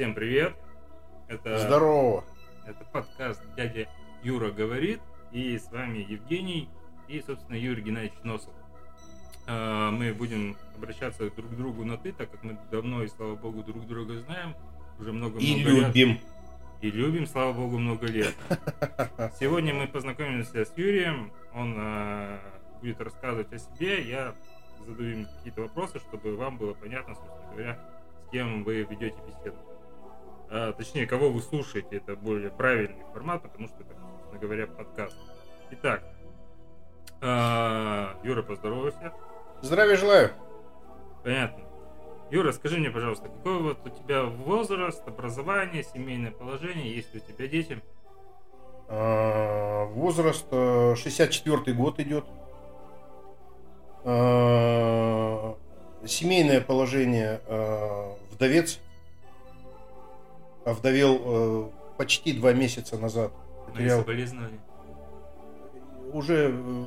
Всем привет. Это, Здорово. это подкаст «Дядя Юра говорит». И с вами Евгений и, собственно, Юрий Геннадьевич Носов. А, Мы будем обращаться друг к другу на «ты», так как мы давно и, слава богу, друг друга знаем. Уже много-много И лет. любим. И любим, слава богу, много лет. Сегодня мы познакомимся с Юрием. Он а, будет рассказывать о себе. Я задаю ему какие-то вопросы, чтобы вам было понятно, собственно говоря, с кем вы ведете беседу. А, точнее, кого вы слушаете. Это более правильный формат, потому что это, собственно говоря, подкаст. Итак, а, Юра, поздоровайся. Здравия желаю. Понятно. Юра, скажи мне, пожалуйста, какой вот у тебя возраст, образование, семейное положение, есть ли у тебя дети? А, Возраст 64 год идет. А, Семейное положение а, вдовец. Овдовел э, почти два месяца назад. Потерял соболезнования. уже э,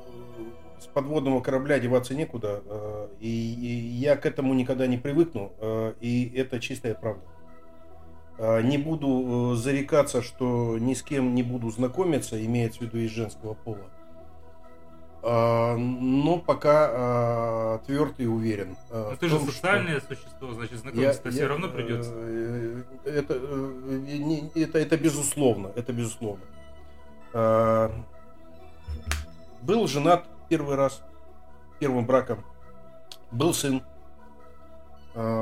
с подводного корабля деваться некуда, э, и, и я к этому никогда не привыкну, э, и это чистая правда. Э, Не буду э, зарекаться, что ни с кем не буду знакомиться, имеется в виду из женского пола. Э, Но пока тверд и уверен. э, Ну в ты же том, что- социальное существо, значит, я- знакомиться я, все равно придется. э, Это, э, это, это безусловно, это безусловно. Был женат первый раз, первым браком. Был сын.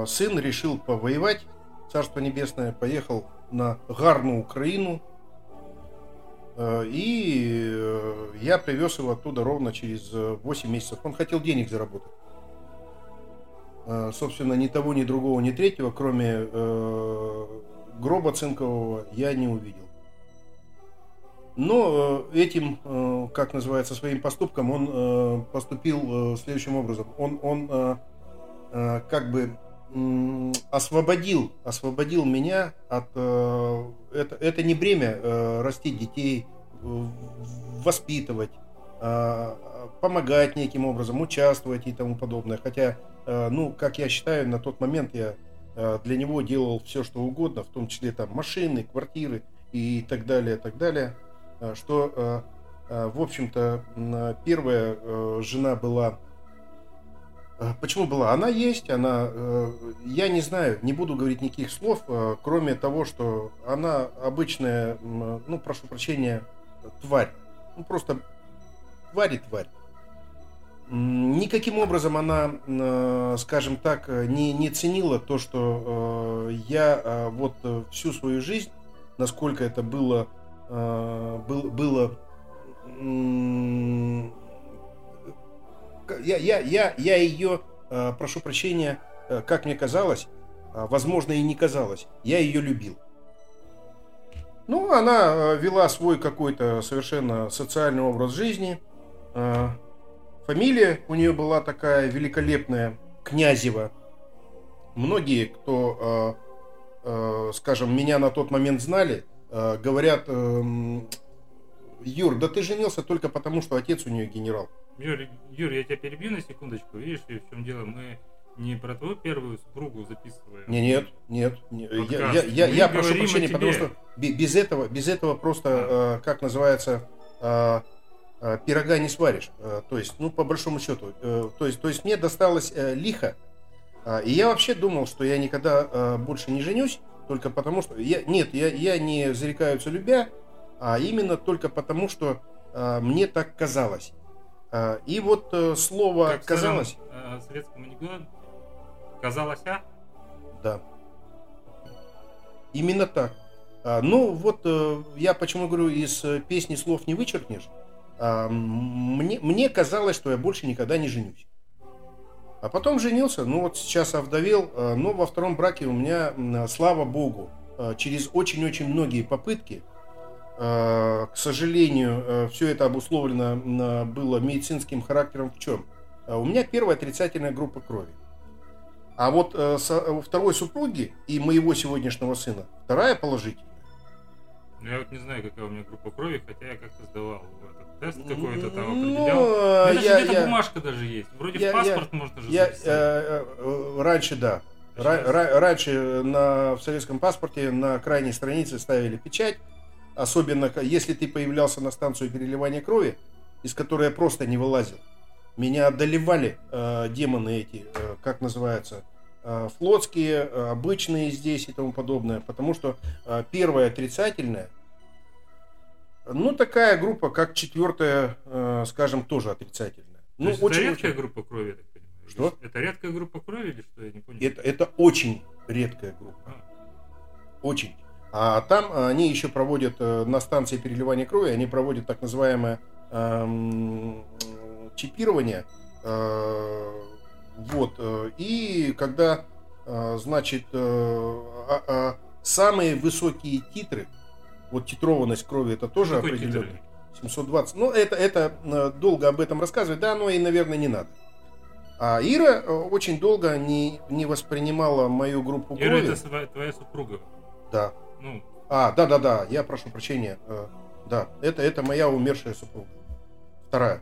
Сын решил повоевать, Царство Небесное, поехал на гарну Украину. Э, И э, я привез его оттуда ровно через э, 8 месяцев. Он хотел денег заработать. Э, собственно, ни того, ни другого, ни третьего, кроме э, гроба цинкового, я не увидел. Но э, этим, э, как называется, своим поступком он э, поступил э, следующим образом. Он, он э, э, как бы освободил, освободил меня от... э, это, это не бремя э, растить детей, воспитывать, э, помогать неким образом, участвовать и тому подобное. Хотя, э, ну, как я считаю, на тот момент я для него делал все, что угодно, в том числе там машины, квартиры и так далее, так далее. Что, в общем-то, первая жена была... э, Почему была? Она есть, она... э, Я не знаю, не буду говорить никаких слов, э, кроме того, что она обычная, ну, прошу прощения, тварь. Ну, просто тварь и тварь. Никаким образом она, скажем так, не, не ценила то, что я вот всю свою жизнь, насколько это было, был- было, к- я, я, я, я ее, э, прошу прощения, э, как мне казалось, а, возможно и не казалось, я ее любил. Ну, она э, вела свой какой-то совершенно социальный образ жизни. Э, Фамилия у нее была такая великолепная, Князева. Многие, кто, э, э, скажем, меня на тот момент знали, э, говорят, эм, Юр, да ты женился только потому, что отец у нее генерал. Юр, Юр, я тебя перебью на секундочку. Видишь, в чем дело? Мы не про твою первую супругу записываем. Не, нет, нет. не- Я, я, я, я прошу прощения, потому что бе- без этого, без этого просто, э, как называется, э, э, пирога не сваришь. Э, то есть, ну, по большому счету. э, то, есть, то есть мне досталось э, лихо. А, и я вообще думал, что я никогда э, больше не женюсь, только потому что... Я, нет, я, я не зарекаются любя, а именно только потому, что э, мне так казалось. А, и вот э, слово Как казалось... старом, э, советском анекдоте. Казалось, а? Да. Именно так. А, ну, вот э, я почему говорю, из э, песни слов не вычеркнешь. А, мне, мне казалось, что я больше никогда не женюсь. А потом женился, ну вот сейчас овдовел, э, но во втором браке у меня, слава богу, э, через очень-очень многие попытки, э, к сожалению, все это обусловлено м, было медицинским характером в чем? У меня первая отрицательная группа крови. А вот э, у второй супруги и моего сегодняшнего сына вторая положительная. Ну, я вот не знаю, какая у меня группа крови, хотя я как-то сдавал этот тест какой-то там Ну, определял. У меня э, я- где-то я- бумажка даже есть. Вроде я- в паспорт можно же Я записать. э, э, раньше да. Ра- раньше на, в советском паспорте на крайней странице ставили печать, особенно если ты появлялся на станцию переливания крови, из которой я просто не вылазил. Меня одолевали э, демоны эти, э, как называется, э, флотские, э, обычные здесь и тому подобное, потому что э, первая отрицательная, ну такая группа, как четвертая, э, скажем, тоже отрицательная. То Ну, очень, это редкая очень- группа крови, так понимаю? Что? Это редкая группа крови или что? Я не понял. это, это очень редкая группа. А, Очень. А там они еще проводят э, на станции переливания крови, они проводят так называемое эм, чипирование. Э, Вот. э, И когда, э, значит, э, а- а самые высокие титры, вот титрованность крови, это тоже Какой определенно. титр? 720. Ну, это, это э, долго об этом рассказывать, да, но и, наверное, не надо. А Ира э, очень долго не, не воспринимала мою группу Ира, крови. это сва- твоя супруга. Да. Ну, А, да, да, да, я прошу прощения. Э, Да, это, это моя умершая супруга. Вторая.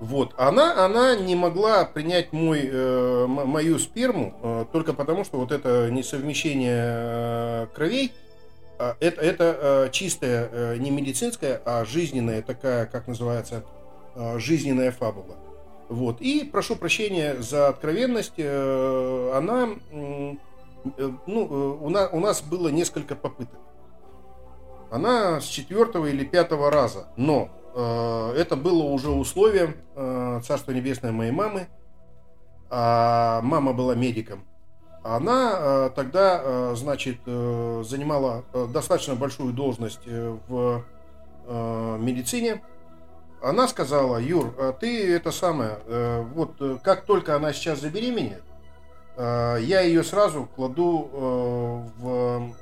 Вот, она, она не могла принять мой, э, мою сперму э, только потому, что вот это несовмещение э, кровей, а, это, это э, чистая, э, не медицинская, а жизненная такая, как называется, э, жизненная фабула. Вот. И прошу прощения за откровенность, э, она, э, ну, э, у, на- у нас было несколько попыток. Она с четвертого или пятого раза, но э, это было уже условием э, Царства Небесное моей мамы. А мама была медиком. Она э, тогда, э, значит, э, занимала э, достаточно большую должность э, в э, медицине. Она сказала, Юр, а ты это самое, э, вот э, как только она сейчас забеременеет, э, я ее сразу кладу э, в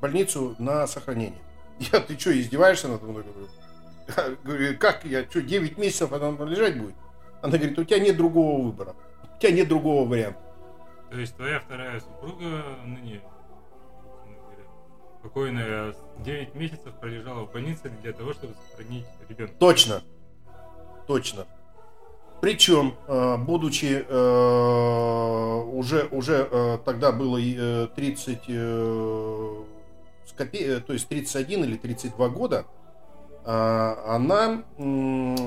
больницу на сохранение. Я, ты что, издеваешься надо мной? Говорю, как я, что, 9 месяцев она лежать будет? Она говорит, у тебя нет другого выбора, у тебя нет другого варианта. то есть твоя вторая супруга, ныне, собственно говоря, покойная, 9 месяцев пролежала в больнице для того, чтобы сохранить ребенка. Точно. Точно. Причем, э, будучи э, уже, уже э, тогда было и, э, 30, э, с копе- то есть 31 или 32 года, э, она,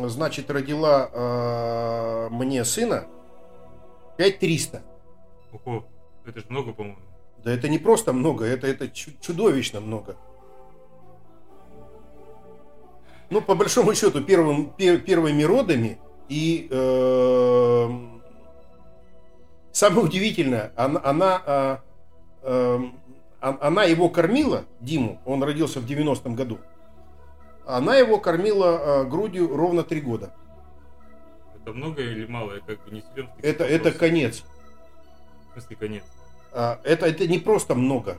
значит, родила мне сына 5300. Ого, это же много, по-моему. Да это не просто много, это, это чу- чудовищно много. Ну, по большому счету, первым, пе- первыми родами и э, самое удивительное, она, она, а, эм, она его кормила, Диму, он родился в 90-м году, она его кормила э, грудью ровно три года. Это много или мало? Я как бы не силен. Это, это конец. В смысле конец. А, Это, это не просто много,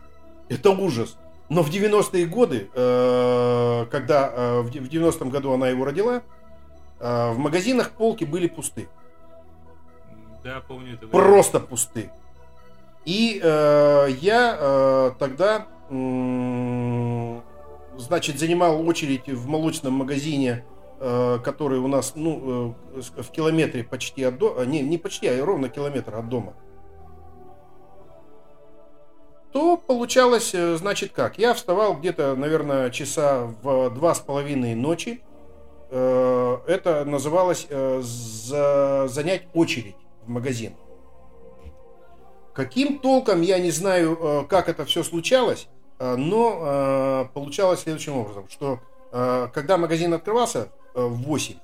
это ужас. Но в 90-е годы, э, когда э, в де- в 90-м году она его родила, э, в магазинах полки были пусты. Да, помню это. время. Просто пусты. И э, я э, тогда, м, значит, занимал очередь в молочном магазине, э, который у нас, ну, э, в километре почти от дома, не, не почти, а ровно километр от дома. То получалось, э, значит, как? Я вставал где-то, наверное, часа в два с половиной ночи. Э, Это называлось э, за- занять очередь в магазин. Каким толком, я не знаю, э, как это все случалось, э, но э, получалось следующим образом, что э, когда магазин открывался э, в 8,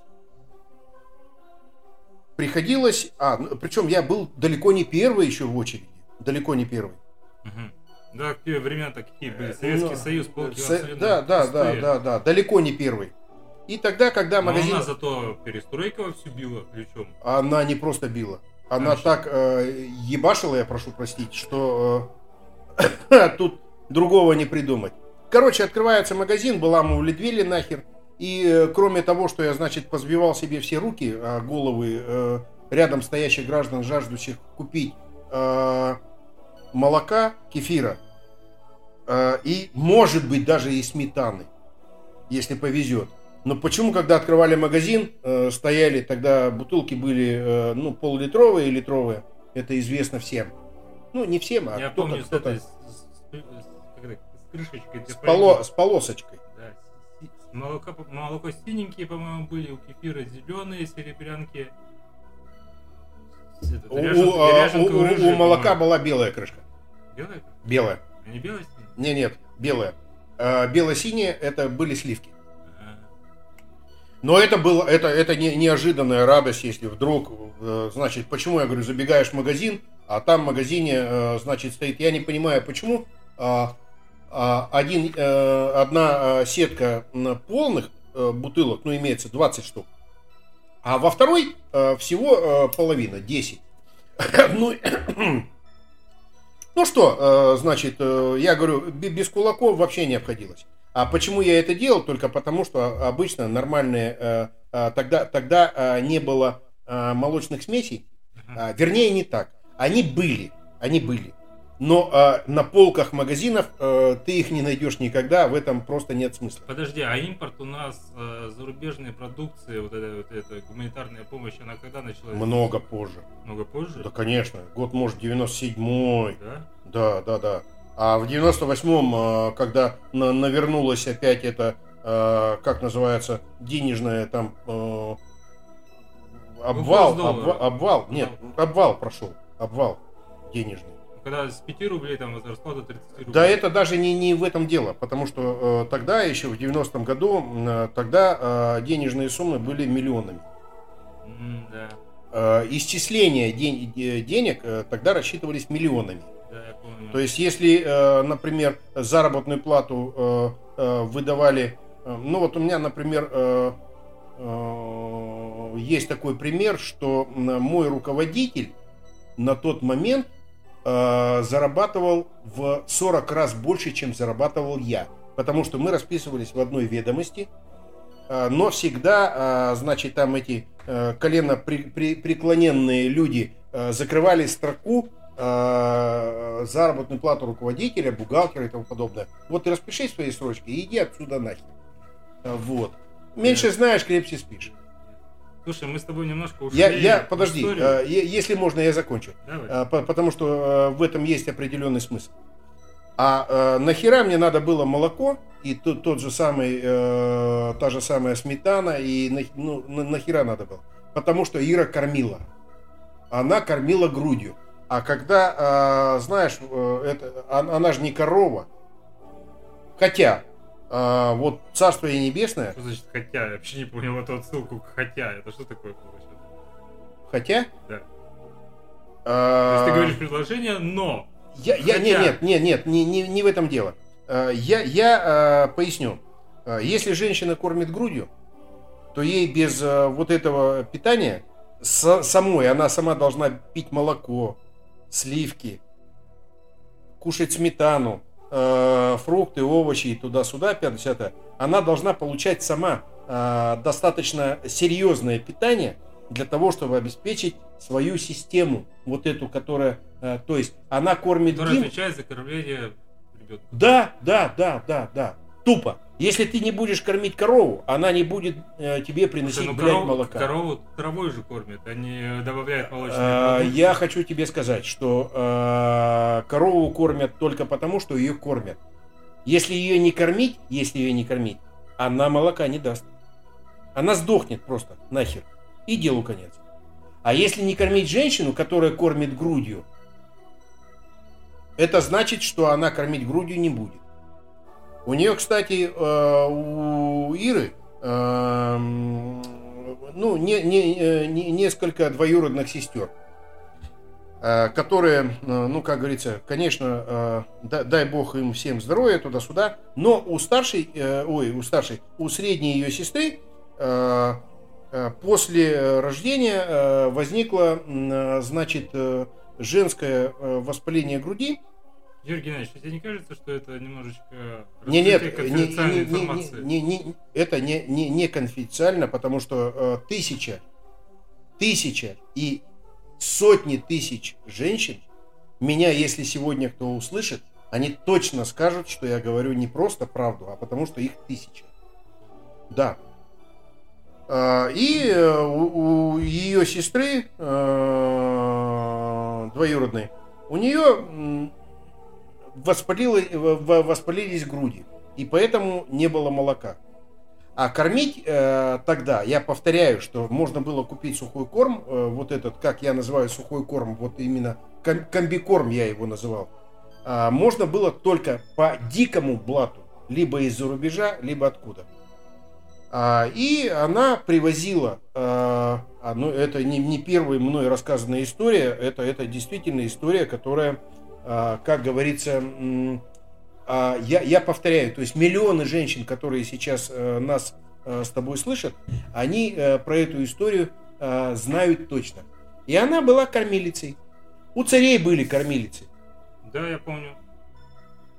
приходилось, а, ну, причем я был далеко не первый еще в очереди, далеко не первый. Да, какие времена-то какие были? Э, Советский ну, Союз, полки Со- Да, да, да, да, да, далеко не первый. И тогда, когда Но магазин... у нас зато перестройка вовсю била ключом. Она не просто била. Она Конечно. так э, ебашила, я прошу простить, что э, тут другого не придумать. Короче, открывается магазин, выламывали двери нахер. И э, кроме того, что я, значит, позбивал себе все руки, а головы э, рядом стоящих граждан, жаждущих купить э, молока, кефира, э, и, может быть, даже и сметаны, если повезет. Но почему, когда открывали магазин, э, стояли, тогда бутылки были, э, ну, пол-литровые и литровые, Это известно всем. Ну, не всем, а Я кто-то, помню с кто-то этой, с, с- с- с крышечкой. с, поло- с полосочкой. Да, молоко, молоко синенькие, по-моему, были, у кефира зеленые, серебрянки. Это, У, ряжен- у- а, ряженка у- у- рыжая, у молока была белая крышка. Белая? Белая. А не белая? Не, нет, белая. А, бело-синие это были сливки. Но это было, это, это не, неожиданная радость, если вдруг, э, значит, почему я говорю, забегаешь в магазин, а там в магазине, э, значит, стоит, я не понимаю, почему а, а, один, э, одна э, сетка полных э, бутылок, ну, имеется 20 штук, а во второй э, всего половина, 10. Ну, ну что, значит, я говорю, бе- без кулаков вообще не обходилось. А почему я это делал? Только потому, что обычно нормальные, э, э, тогда, тогда э, не было молочных смесей, А, вернее не так. Они были, они были. Но э, на полках магазинов э, ты их не найдешь никогда, в этом просто нет смысла. Подожди, а импорт у нас э, зарубежной продукции, вот эта вот эта гуманитарная помощь, она когда началась? Много позже. Много позже? Да, конечно. Год, может, 97-й. Да? Да, да, да. А в 98-м, э, когда на- навернулась опять это, э, как называется, денежная там э, обвал, курс доллара. обва- обвал, нет, обвал прошел, обвал денежный. Когда с 5 рублей там возросло до 30 рублей. Да это даже не, не в этом дело, потому что э, тогда, еще в 90-м году, э, тогда э, денежные суммы были миллионами. Да, Э, исчисления ден- де- денег э, тогда рассчитывались миллионами. То есть, если, э, например, заработную плату э, э, выдавали, ну вот у меня, например, есть такой пример, что мой руководитель на тот момент зарабатывал в 40 раз больше, чем зарабатывал я. Потому что мы расписывались в одной ведомости, но всегда, значит, там эти колено при- преклоненные люди закрывали строку э, заработную плату руководителя, бухгалтера и тому подобное. Вот ты распиши свои срочки и иди отсюда нахер. Вот. Меньше Да. знаешь, крепче спишь. Слушай, мы с тобой немножко ушли Я, я подожди, э, если можно, я закончу. Давай. Э, по- Потому что э, в этом есть определенный смысл. А э, нахера мне надо было молоко и тот, тот же самый, э, та же самая сметана и ну, на- нахера надо было? Потому что Ира кормила. Она кормила грудью. А когда, э, знаешь, э, это, он- она же не корова. Хотя, э, вот Царство ей Небесное, Что значит хотя? Я вообще не понял эту отсылку к хотя. Это что такое сейчас? хотя... Да. э, То есть ты говоришь предложение, но. Я, я, Хотя- нет, нет, нет, нет, не, не, не в этом дело. Э, Я, я э, поясню. Если женщина кормит грудью, то ей без э, вот этого питания с- самой, она сама должна пить молоко, сливки, кушать сметану, э, фрукты, овощи и туда-сюда, 50 Она должна получать сама э, достаточно серьезное питание для того, чтобы обеспечить свою систему, вот эту, которая, э, то есть она кормит Который Дим- отвечает за кормление ребенка. да, да, да, да, да. Тупо. Если ты не будешь кормить корову, она не будет э, тебе приносить, ну, блядь, корову, молока. корову травой же кормят, а не добавляют молочные А, продукты. я хочу тебе сказать, что э, корову кормят только потому, что ее кормят. Если ее не кормить, если ее не кормить, она молока не даст. Она сдохнет просто нахер. И делу конец. А если не кормить женщину, которая кормит грудью, это значит, что она кормить грудью не будет. У нее, кстати, э, у Иры, э, ну, не, не, э, не- несколько двоюродных сестер, которые, ну, как говорится, конечно, да- дай бог им всем здоровья туда-сюда, но у старшей, ой, у старшей, у средней ее сестры после рождения возникло, значит, женское воспаление груди, Юрий Геннадьевич, тебе не кажется, что это немножечко не, нет, раскрытие не, не, конфиденциальной не, информации? не, не, не, это не, не, не конфиденциально, потому что э, тысяча, тысяча и сотни тысяч женщин, меня, если сегодня кто услышит, они точно скажут, что я говорю не просто правду, а потому что их тысяча. Да. А, И э, у, у ее сестры э, двоюродной, у нее воспалились груди, и поэтому не было молока. А кормить э, тогда, я повторяю, что можно было купить сухой корм, э, вот этот, как я называю сухой корм, вот именно ком- комбикорм я его называл, э, можно было только по дикому блату, либо из-за рубежа, либо откуда. А, и она привозила, а, а, ну это не, не первая мной рассказанная история, это, это действительно история, которая, как говорится, а, я, я повторяю, то есть миллионы женщин, которые сейчас а, нас а, с тобой слышат, они а, про эту историю а, знают точно. И она была кормилицей. У царей были кормилицы. Да, я помню.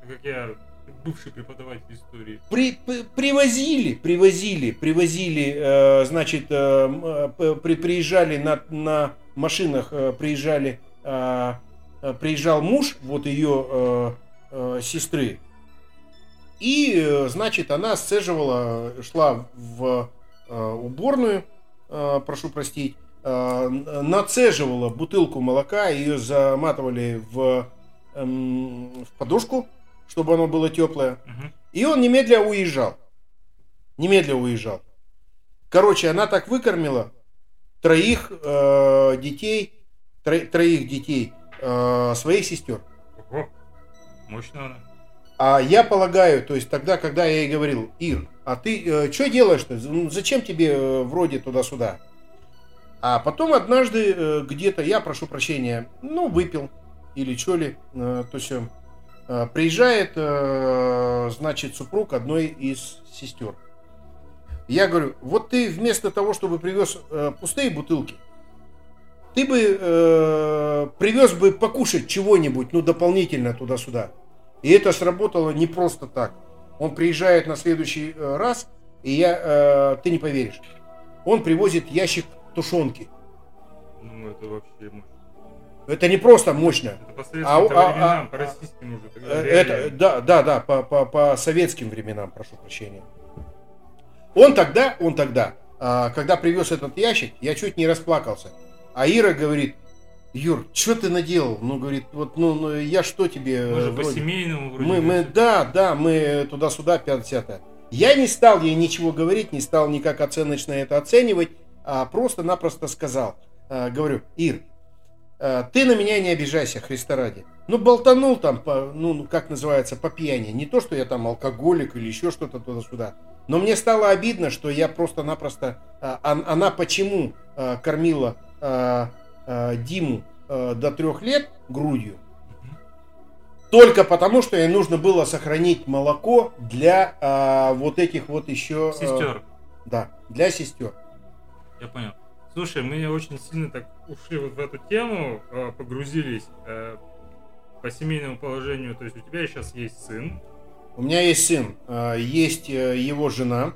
Как я бывший преподаватель истории. При, при, привозили, привозили, привозили, э, значит, э, э при, приезжали на, на машинах, э, приезжали, э, э, приезжал муж вот ее э, э, сестры, и, э, значит, она сцеживала, шла в э, уборную, э, прошу простить, э, нацеживала бутылку молока, ее заматывали в, э, в подушку, чтобы оно было теплое. Угу. И он немедля уезжал. Немедля уезжал. Короче, она так выкормила троих э, детей, тро, троих детей э, своих сестер. Ого, мощно она. А я полагаю, то есть тогда, когда я ей говорил, Ир, а ты э, что делаешь-то? Ну, зачем тебе э, вроде туда-сюда? А потом однажды э, где-то, я прошу прощения, ну, выпил или что ли, э, то все. Э, приезжает, э, значит, супруг одной из сестер. Я говорю, вот ты вместо того, чтобы привез э, пустые бутылки, ты бы привез бы покушать чего-нибудь, ну, дополнительно туда-сюда. И это сработало не просто так. Он приезжает на следующий раз, и я, ты не поверишь, он привозит ящик тушенки. Ну, это вообще это не просто мощно. Это по а, а, временам, а, по российским уже. Тогда э, это, да, да, да, по, по, по советским временам, прошу прощения. Он тогда, он тогда, а, когда привез этот ящик, я чуть не расплакался. А Ира говорит, Юр, что ты наделал? Ну, говорит, вот, ну, ну я что тебе... Мы же вроде... по семейному вроде. Мы, мы, да, да, мы туда-сюда, 50 Я не стал ей ничего говорить, не стал никак оценочно это оценивать, а просто-напросто сказал. А, говорю, Ир, Э, ты на меня не обижайся, Христа ради. Ну, болтанул там, по, ну, как называется, по пьяни. Не то, что я там алкоголик или еще что-то туда-сюда. Но мне стало обидно, что я просто-напросто... А, она почему а, кормила а, а, Диму а, до трех лет грудью? Только потому, что ей нужно было сохранить молоко для а, вот этих вот еще... Сестер. А, да, для сестер. Я понял. Слушай, мы очень сильно так ушли вот в эту тему, а, погрузились э, по семейному положению. То есть у тебя сейчас есть сын. У меня есть сын, а, есть э, его жена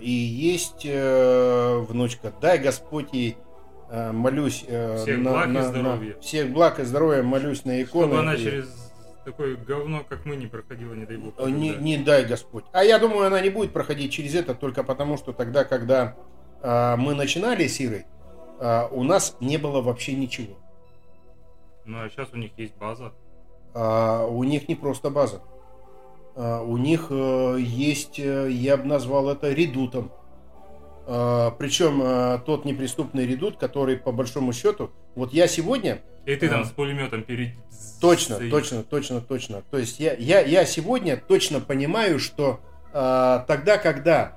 и есть э, внучка. Дай Господь ей молюсь всех на, благ на, и здоровья. На, всех благ и здоровья молюсь на икону. Чтобы она и... через такое говно, как мы, не проходила, не дай бог. Не, не дай Господь. А я думаю, она не будет проходить через это только потому, что тогда, когда а, мы начинали с Ирой, а, у нас не было вообще ничего. Ну а сейчас у них есть база. А, у них не просто база. У них э, есть, э, я бы назвал это редутом. Причем э, тот неприступный редут, который по большому счету, вот я сегодня... И ты там с пулеметом перед... Точно, точно, точно, точно. То есть я, я, я сегодня точно понимаю, что тогда, когда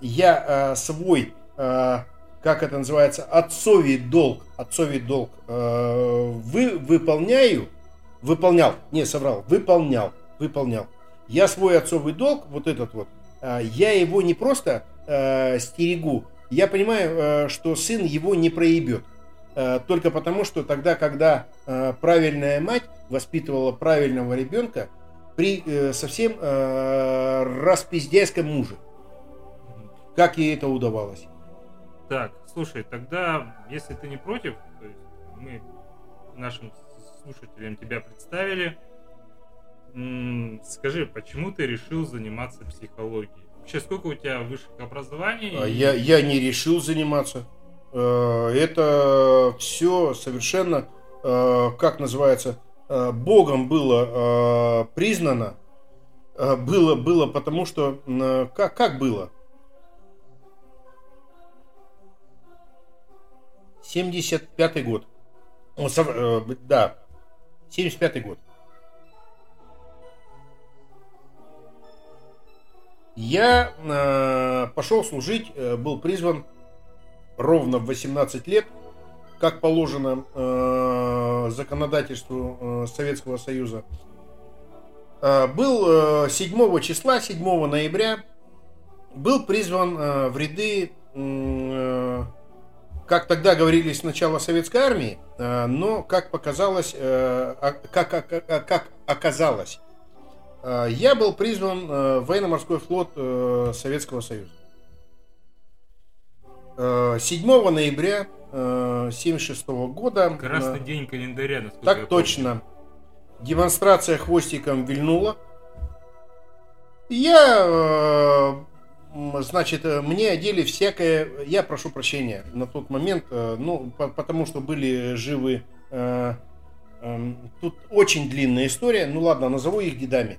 я свой, как это называется, отцовий долг, отцовий долг вы, выполняю, выполнял, не соврал, выполнял, выполнял. Я свой отцовый долг, вот этот вот, я его не просто стерегу, я понимаю, что сын его не проебет. Только потому, что тогда, когда правильная мать воспитывала правильного ребенка при совсем распиздяйском муже. Как ей это удавалось? Так, слушай, тогда, если ты не против, то есть мы нашим слушателям тебя представили, скажи, почему ты решил заниматься психологией? Вообще, сколько у тебя высших образований? А я, я не решил заниматься. Э, это все совершенно э, как называется, э, Богом было признано, было, было потому что, как, как было? 75-й год. Да, 75-й год. Я э, пошел служить, э, был призван ровно в 18 лет, как положено э, законодательству э, Советского Союза. Э, был э, 7 числа, 7 ноября, был призван э, в ряды, э, как тогда говорили, сначала Советской армии, э, но, как показалось, э, а- как, как, как- как оказалось, я был призван э, в военно-морской флот э, Советского Союза. Э, 7 ноября 1976 года. Красный э, день календаря, Так точно. Демонстрация хвостиком вильнула. Я, э, значит, э, мне одели всякое, я прошу прощения на тот момент, э, ну, по- потому что были живы, э, эм, тут очень длинная история, ну ладно, назову их дедами.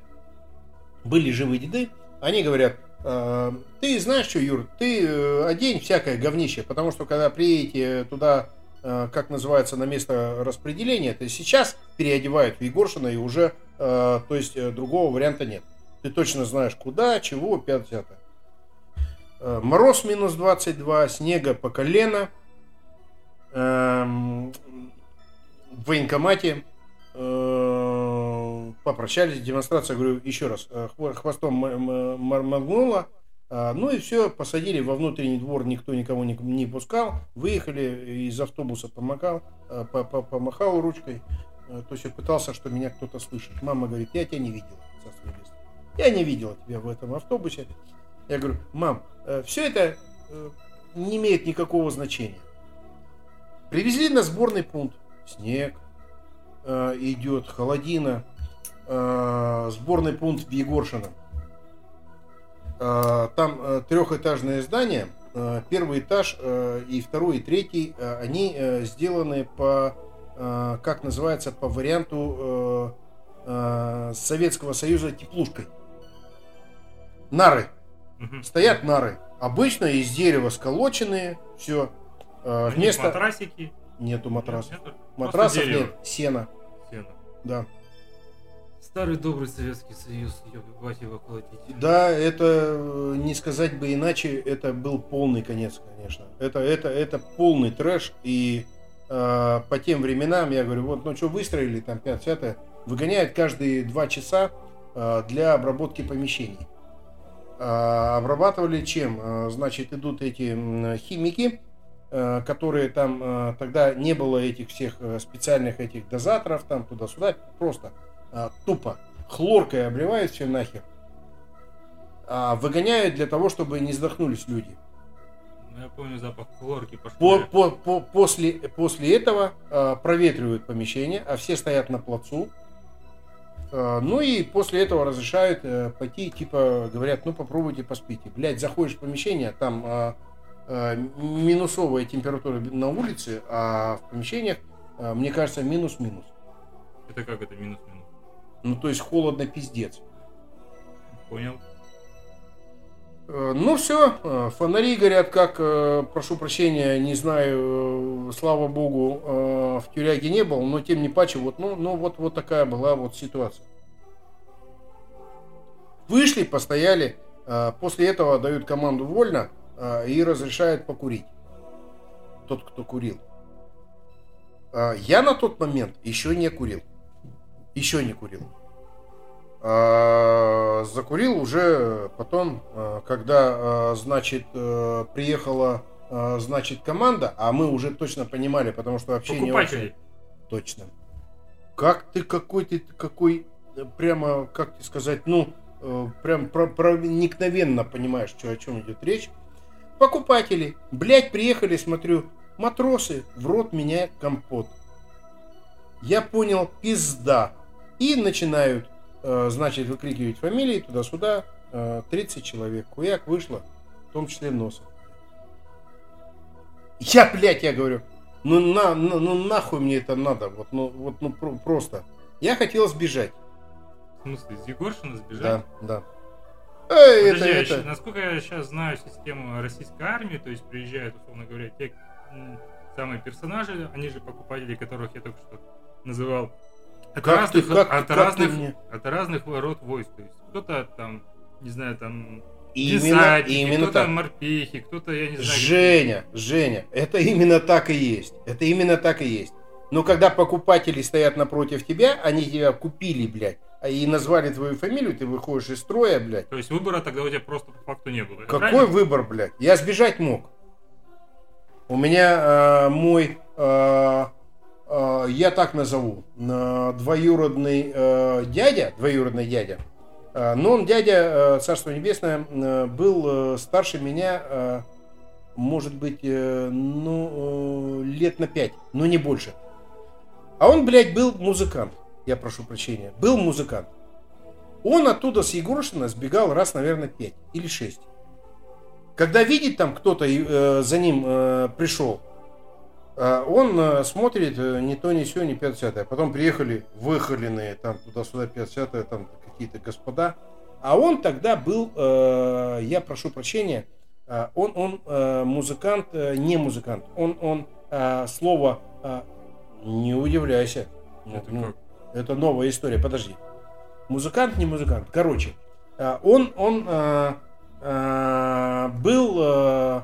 Были живы деды, они говорят, э, ты знаешь что, Юр, ты э, одень всякое говнище, потому что когда приедете туда, э, как называется, на место распределения, то сейчас переодевают в Егоршина и уже, э, то есть другого варианта нет. Ты точно знаешь куда, чего, 5 Э, Мороз минус 22, снега по колено. Эм, В военкомате попрощались, демонстрация, говорю, еще раз, э, хво- хвостом моргнула, а, ну и все, посадили во внутренний двор, никто никого не, пускал, выехали из автобуса, помогал, э, по- по- помахал ручкой, э, то есть пытался, что меня кто-то слышит. Мама говорит, я тебя не видела. Я не видела тебя в этом автобусе. Я говорю, мам, все это э, не имеет никакого значения. Привезли на сборный пункт. Снег э, идет, холодина. Э, сборный пункт в Егоршино. Э, там э, трехэтажное здание. Э, первый этаж э, и второй и третий, э, они э, сделаны по, э, как называется, по варианту э, э, Советского Союза теплушкой. Нары. Мгм. Стоят нары. Обычно из дерева сколоченные. Все. Них Вместо... матрасики. Нету матрасов. Нет, нет, Матрасов нет. Сено. сено. Да. Старый добрый Советский Союз, ебать его колотить. Да, это э, не сказать бы иначе, это был полный конец, конечно. Это, это, это полный трэш. И э, по тем временам, я говорю, вот, ну что, выстроили там 5 выгоняют каждые два часа э, для обработки помещений. А, обрабатывали чем? А, Значит, идут эти химики, э, которые там э, тогда не было этих всех э, специальных этих дозаторов, там туда-сюда, просто а, тупо хлоркой обливают все нахер. А, выгоняют для того, чтобы не задохнулись люди. Ну, я помню запах хлорки по По, по- по- после, после этого а, проветривают помещение, а все стоят на плацу. А, ну и после этого разрешают э, пойти, типа, говорят, ну попробуйте поспите. Блять, заходишь в помещение, там а, а, минусовая температура на улице, а в помещениях, а, мне кажется, минус-минус. Это как это минус-минус? Ну то есть холодно пиздец. Понял? Э, Ну все, фонари горят, как, э, прошу прощения, не знаю, э, слава богу, э, в тюряге не был, но тем не паче, вот, ну, ну вот, вот такая была вот ситуация. Вышли, постояли, э, после этого дают команду вольно э, и разрешают покурить. Тот, кто курил. Э, Я на тот момент еще не курил. Еще не курил. А, Закурил уже потом, а, когда, а, значит, э, приехала, а, значит, команда, а мы уже точно понимали, потому что общение... Покупатели. очень- Точно. Как ты какой ты какой э, прямо, как тебе сказать, ну, э, прям про- проникновенно понимаешь, что, о чем идет речь. Покупатели, блядь, приехали, смотрю, матросы, в рот меня компот. Я понял, пизда. И начинают, э, значит, выкрикивать фамилии туда-сюда. э, 30 человек. Хуяк вышло, в том числе Носов. Я, блядь, я говорю, Ну, на, ну, ну нахуй мне это надо, вот, ну, вот, ну про- просто. Я хотел сбежать. В смысле, из Егоршина сбежать? Да, да. Эй, это, Подожди, это. щ- насколько я сейчас знаю систему российской армии, то есть приезжают, условно говоря, те самые персонажи, они же покупатели, которых я только что называл. От Как ты- разных, как- от, как разных, ты мне- от разных род войск. То есть кто-то там, не знаю, там Именно, кто-то так. морпехи, кто-то, я не знаю... Женя, Женя, это именно так и есть. Это именно так и есть. Но когда покупатели стоят напротив тебя, они тебя купили, блядь, а и назвали твою фамилию, ты выходишь из строя, блядь. То есть выбора тогда у тебя просто по факту не было. Какой правильно? выбор, блядь? Я сбежать мог. У меня э, мой, э, я так назову, э, двоюродный э, дядя, двоюродный дядя, э, но он дядя, э, Царство Небесное, э, был э, старше меня, э, может быть, э, ну, э, лет на пять, но не больше. А он, блядь, был музыкант, я прошу прощения, был музыкант. Он оттуда с Егоршина сбегал раз, наверное, пять или шесть. Когда видит там кто-то э, за ним э, пришел, э, он э, смотрит э, ни то, ни сё, ни 50 А потом приехали выхоленные там туда-сюда 50 там какие-то господа. А он тогда был, э, я прошу прощения, он, он музыкант, не музыкант. Он, он слово не удивляйся. Это Ну, это новая история, подожди. Музыкант, не музыкант. Короче, он, он был...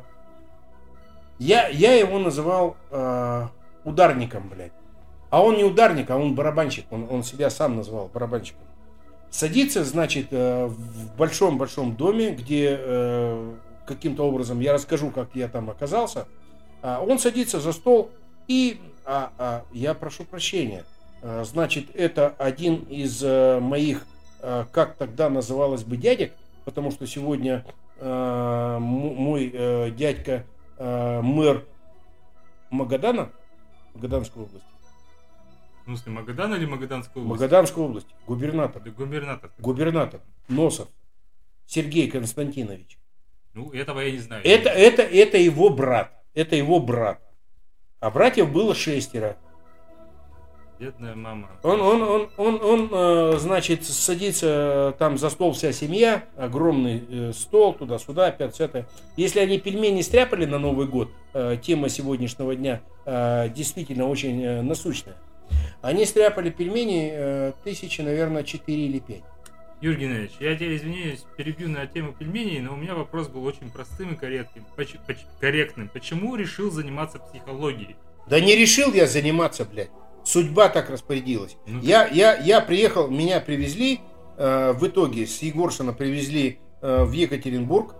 э, я, я его называл э, ударником, блядь. А он не ударник, а он барабанщик. Он, он себя сам называл барабанщиком. Садится, значит, э, в большом-большом доме, где э, каким-то образом, я расскажу, как я там оказался. А, Он садится за стол и, а, а, я прошу прощения, а, значит, это один из э, моих, э, как тогда называлось бы, дядек, потому что сегодня э, мой э, дядька э, мэр Магадана, Магаданской области, В смысле, Магадан или Магаданская область? Магаданской области, губернатор, Да губернатор. губернатор Носов Сергей Константинович. Ну, этого я не знаю. Это, это, это его брат. Это его брат. А братьев было шестеро. Бедная мама. Он, он, он, он, он, э, значит, садится э, там за стол вся семья, огромный э, стол туда-сюда, 50 Если они пельмени стряпали на Новый год, тема сегодняшнего дня действительно очень насущная. Они стряпали пельмени тысячи, наверное, 4 или 5. Юрий Геннадьевич, я тебя извиняюсь, перебью на тему пельменей, но у меня вопрос был очень простым и корректным. Поч- поч- корректным. Почему решил заниматься психологией? Да не решил я заниматься, блядь. Судьба так распорядилась. Ну, Я, я, я приехал, меня привезли, э, в итоге с Егоршина привезли э, в Екатеринбург.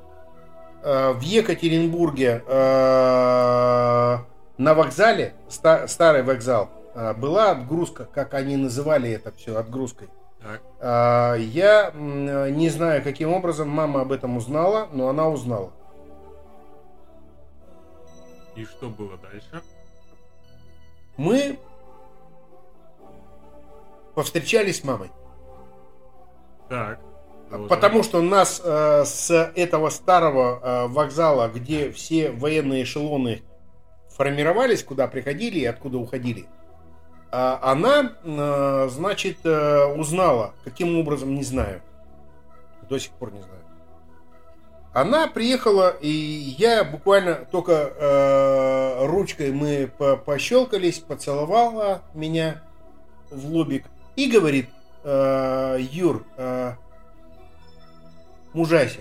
Э, в Екатеринбурге э, на вокзале, ста- старый вокзал, э, была отгрузка, как они называли это все, отгрузкой. Так. А, Я м, не знаю, каким образом мама об этом узнала, но она узнала. И что было дальше? Мы повстречались с мамой. Так. продолжай. Потому что нас э, с этого старого э, вокзала, где все военные эшелоны формировались, куда приходили и откуда уходили, а она, э, значит, э, узнала, каким образом, не знаю. До сих пор не знаю. Она приехала, и я буквально только э, ручкой мы по- пощелкались, поцеловала меня в лобик и говорит, э, Юр, э, мужайся.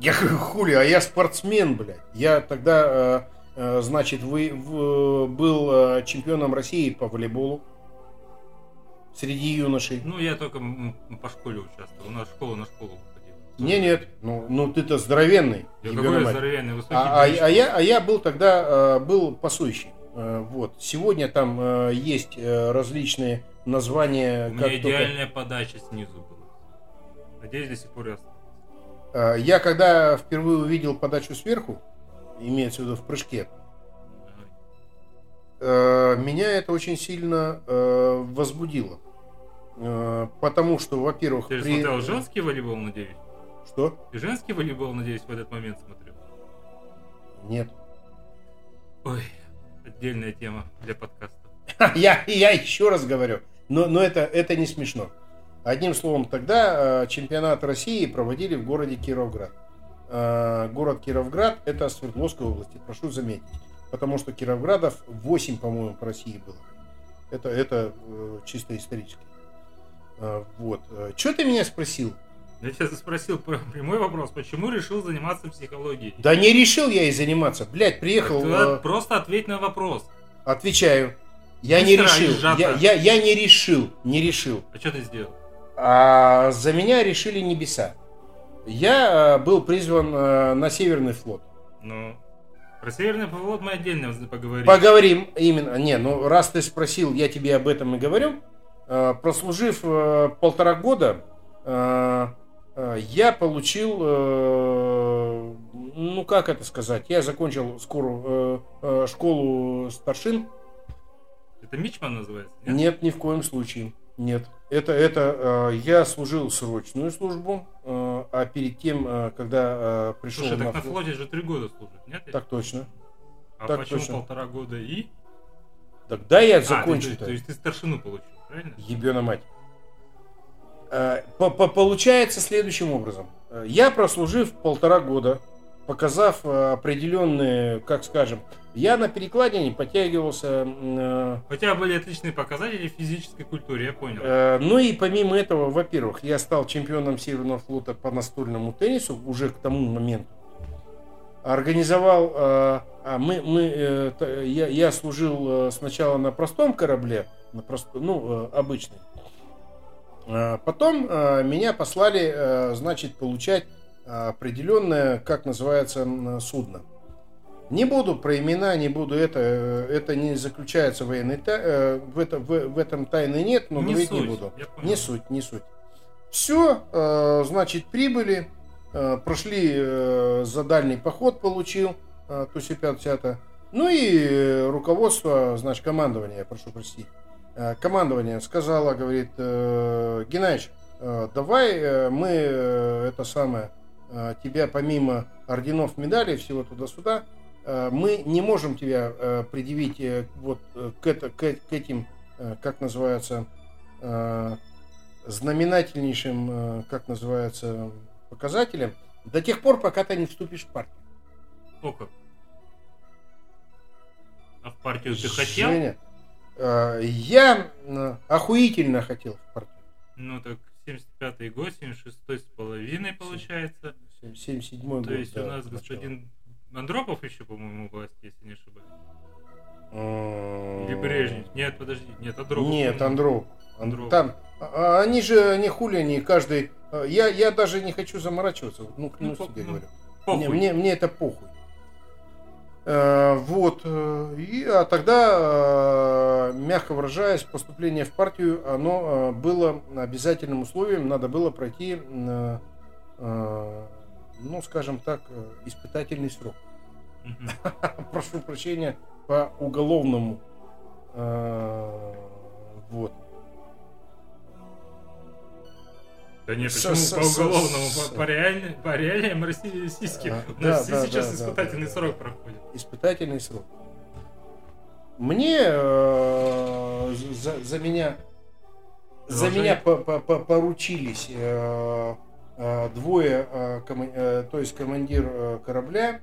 Я говорю, хули, а я спортсмен, блядь. Я тогда, э, э, значит, вы, в- был чемпионом России по волейболу среди юношей. Ну, я только по школе участвовал. У нас школа на школу выходила. Не, нет, ну, ну ты-то здоровенный. Я какой здоровенный, высокий. А, а- а я, а я был тогда э, был пасующий. Э, вот. Сегодня там э, есть э, различные названия. У меня только- идеальная подача снизу была. Надеюсь, до сих пор. Э, Я когда впервые увидел подачу сверху, имеется в виду в прыжке, меня это очень сильно возбудило. Потому что, во-первых, Ты же при- смотрел женский волейбол, надеюсь? Что? Ты женский волейбол, надеюсь, в этот момент смотрел? Нет. Ой, Отдельная тема для подкаста. Я, я еще раз говорю, но, но это, это не смешно. Одним словом, тогда э, чемпионат России проводили в городе Кировград. Э, город Кировград это Свердловской области, прошу заметить. Потому что Кировградов 8, по-моему, по России было. Это, это э, чисто исторически. Вот. Что ты меня спросил? Я тебя спросил прямой вопрос, почему решил заниматься психологией? Да не решил я и заниматься. Блять, приехал... Э... Просто ответь на вопрос. Отвечаю. Я не решил. Я, я, я не решил. Не решил. А что ты сделал? А за меня решили небеса. Я э, был призван э, на Северный флот. Ну, про Северный флот мы отдельно поговорим. Поговорим, именно. Не, ну раз ты спросил, я тебе об этом и говорю. Э, прослужив полтора года, я получил, ну как это сказать, я закончил скоро школу старшин. Это Мичман называется? Нет, нет ни в коем случае. Нет. Это, это э, я служил срочную службу, э, а перед тем, э, когда э, пришел Слушай, на так на флоте же три года служит, нет? Так точно. А так почему точно. полтора года и? Тогда я закончил. А, то, то есть ты старшину получил, правильно? Ебена мать. Э, по -по Получается следующим образом. Я, прослужив полтора года, показав э, определенные, как скажем, я на перекладине подтягивался. Э, У тебя были отличные показатели в физической культуре, я понял. Ну и помимо этого, во-первых, я стал чемпионом Северного флота по настольному теннису уже к тому моменту. Организовал, а мы, мы, я, я служил сначала на простом корабле, на простом, ну, обычный. Э, потом э, меня послали, э, значит, получать определенное, как называется, судно. Не буду про имена, не буду это, э, это не заключается в военной э, в, это, в, в этом тайны нет, но не говорить суть, не буду. Не суть, не суть. Все, э, значит, прибыли, прошли за дальний поход, получил, то есть 5 Ну и руководство, значит, командование, прошу простить. Командование сказала, говорит, Геннадьевич, давай мы это самое Э, тебя помимо орденов, медалей, всего туда-сюда, э, мы не можем тебя э, предъявить вот к, это, к, к этим, как называется, знаменательнейшим, как называется, показателям до тех пор, пока ты не вступишь в партию. О как. А в партию ты хотел? Женя, я охуительно хотел в партию. Ну так 75 год, 76 с половиной получается. 77 год. То есть да, у нас начало. господин Андропов еще, по-моему, власть, если не ошибаюсь. Или Брежнев. Нет, подожди, нет, Андропов. Нет, Андроп. Андроп. Там, а, они же не хули, они каждый... А, я, я даже не хочу заморачиваться, ну, клянусь ну, тебе ну, говорю. Мне, мне, мне это похуй. Э, вот. Э, и, а тогда, э, мягко выражаясь, поступление в партию, оно было обязательным условием. Надо было пройти, ну, скажем так, испытательный срок. Прошу прощения, по уголовному. Вот. Да нет, почему с, по уголовному, с, по, по, реаль, по реалиям российским. А, У нас да, сейчас да, испытательный да, срок да. проходит. Испытательный срок. Мне э, за, за меня за меня по, по, по, поручились э, э, двое, э, кома, э, то есть командир э, корабля,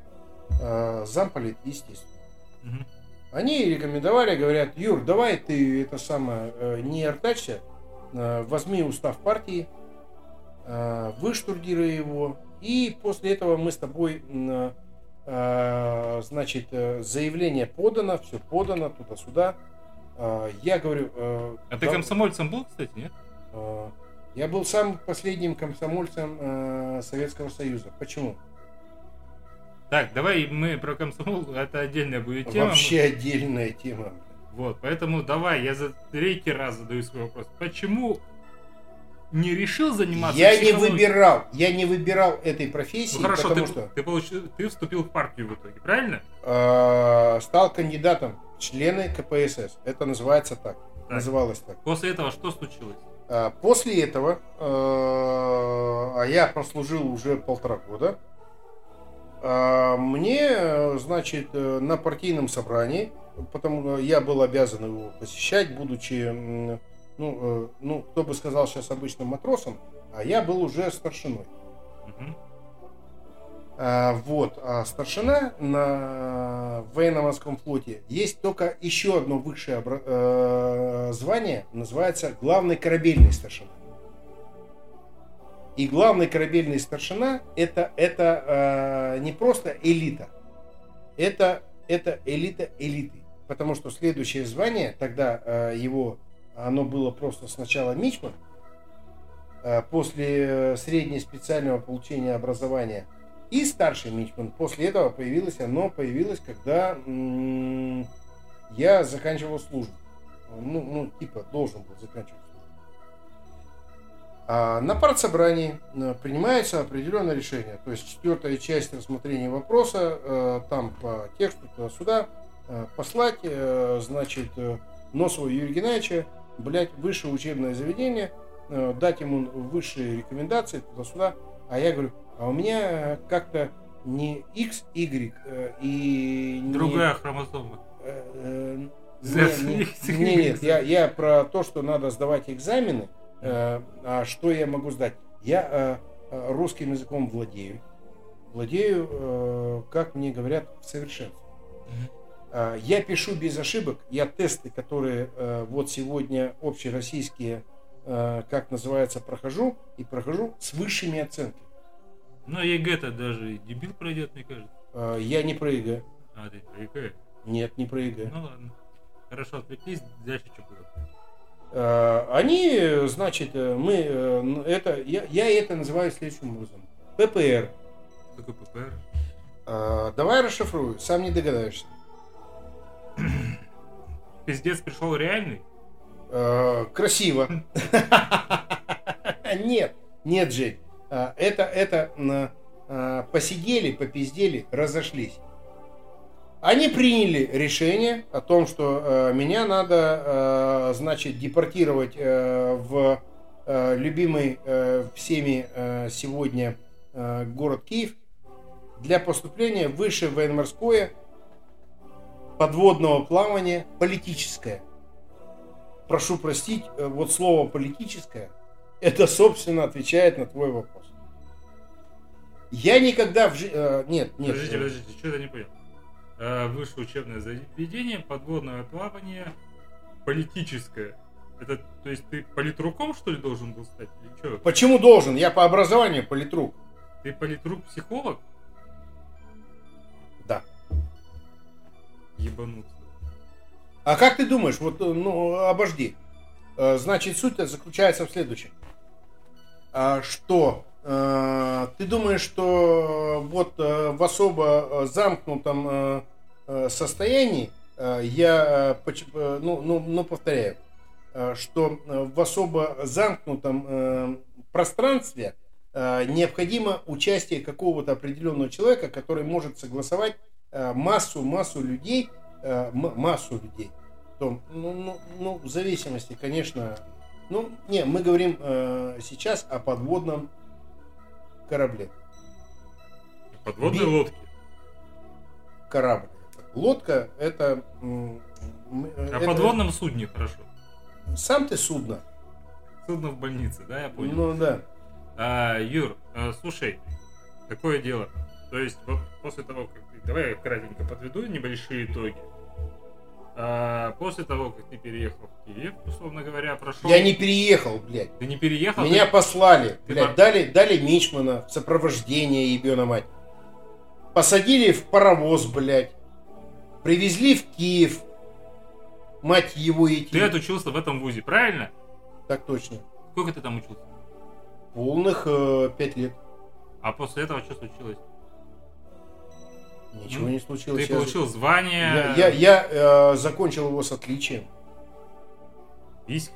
э, замполит, естественно. Угу. Они рекомендовали, говорят, Юр, давай ты это самое э, не артачься, э, возьми устав партии, Э, выштурдируй его, и после этого мы с тобой, э, значит, э, заявление подано, все подано туда-сюда. Я говорю... А да, ты комсомольцем был, кстати, нет? Я был самым последним комсомольцем Советского Союза. Почему? Так, давай мы про комсомол, это отдельная будет тема. Вообще отдельная тема. Вот, поэтому давай, я за третий раз задаю свой вопрос. Почему не решил заниматься Я не выбирал, я не выбирал этой профессии, ну, хорошо, потому ты, что... Ты, получил, ты вступил в партию в итоге, правильно? Э, стал кандидатом в члены КПСС. Это называется так. так. Называлось так. После этого что случилось? Э, после этого, э, а я прослужил уже полтора года, мне, значит, на партийном собрании потому я был обязан его посещать, будучи, ну, э, ну, кто бы сказал сейчас обычным матросом, а я был уже старшиной. Угу. А, вот, а старшина на военно-морском флоте есть только еще одно высшее обра- э, звание, называется главный корабельный старшина. И главный корабельный старшина это, это э, не просто элита, это, это элита элиты. Потому что следующее звание, тогда э, его, оно было просто сначала мичман, э, после среднего специального получения образования и старший мичман. После этого появилось оно, появилось, когда я заканчивал службу. Ну, ну, типа, должен был заканчивать а на партсобрании э, принимается определенное решение. То есть четвертая часть рассмотрения вопроса, э, там по тексту туда-сюда, э, послать, значит, Носова Юрия Геннадьевича, блядь, высшее учебное заведение, дать ему высшие рекомендации туда-сюда. А я говорю, а у меня как-то не X, Y и... Другая не... хромосома. Нет, нет, нет, я, я про то, что надо сдавать экзамены, Э, а что я могу сдать? Я э, э, русским языком владею. Владею, как мне говорят, в совершенстве. А, я пишу без ошибок. Я тесты, которые вот сегодня общероссийские, как называется, прохожу. И прохожу с высшими оценками. Но ЕГЭ-то даже дебил пройдет, мне кажется. Я не про ЕГЭ. А, ты про ЕГЭ? Нет, не про ЕГЭ. Ну ладно. Хорошо, отвлеклись, дальше что было? Э, они, значит, э, мы, э, это, я, я это называю следующим образом. ППР. Какой ППР? Давай расшифрую, сам не догадаешься. Пиздец пришел реальный? Красиво. Нет, нет, Жень. Это, это посидели, попиздели, разошлись. Они приняли решение о том, что э, меня надо, э, значит, депортировать э, в э, любимый э, всеми э, сегодня э, город Киев для поступления в высшее военно-морское подводного плавания политическое. Прошу простить, э, вот слово политическое, это, собственно, отвечает на твой вопрос. Я никогда в жизни... Э, нет, нет. Подождите, подождите, что-то не понял. Э, высшее учебное заведение, подводное плавание, политическое. Это, то есть ты политруком, что ли, должен был стать? Или что? Почему должен? Я по образованию политрук. Ты политрук-психолог? Ебануться. А как ты думаешь, вот, ну, обожди. Э, значит, суть заключается в следующем. А, что Э, ты думаешь, что вот э, в особо замкнутом э, состоянии я, ну, ну, ну повторяю, что в особо замкнутом пространстве необходимо участие какого-то определенного человека, который может согласовать массу, массу людей, массу людей. То, ну, ну, ну, в зависимости, конечно, ну, не, мы говорим сейчас о подводном корабле. Подводные Би... лодки. Корабль. Лодка это... О это... подводном судне, хорошо. Сам ты судно. Судно в больнице, да, я понял. Ну да. А, Юр, а, слушай, такое дело. То есть вот после того, как... Давай я кратенько подведу небольшие итоги. А, после того, как ты переехал в Киев, условно говоря, прошел... Я не переехал, блядь. Ты не переехал? Меня ты... послали, ты блядь, по... дали, дали Мичмана в сопровождение, ебена мать. Посадили в паровоз, блядь. Привезли в Киев. Мать его идти. Ты отучился в этом вузе, правильно? Так точно. Сколько ты там учился? Полных э, пять лет. А после этого что случилось? Ничего не случилось. Ты я... получил звание. Я, я, я э, закончил его с отличием. Вись.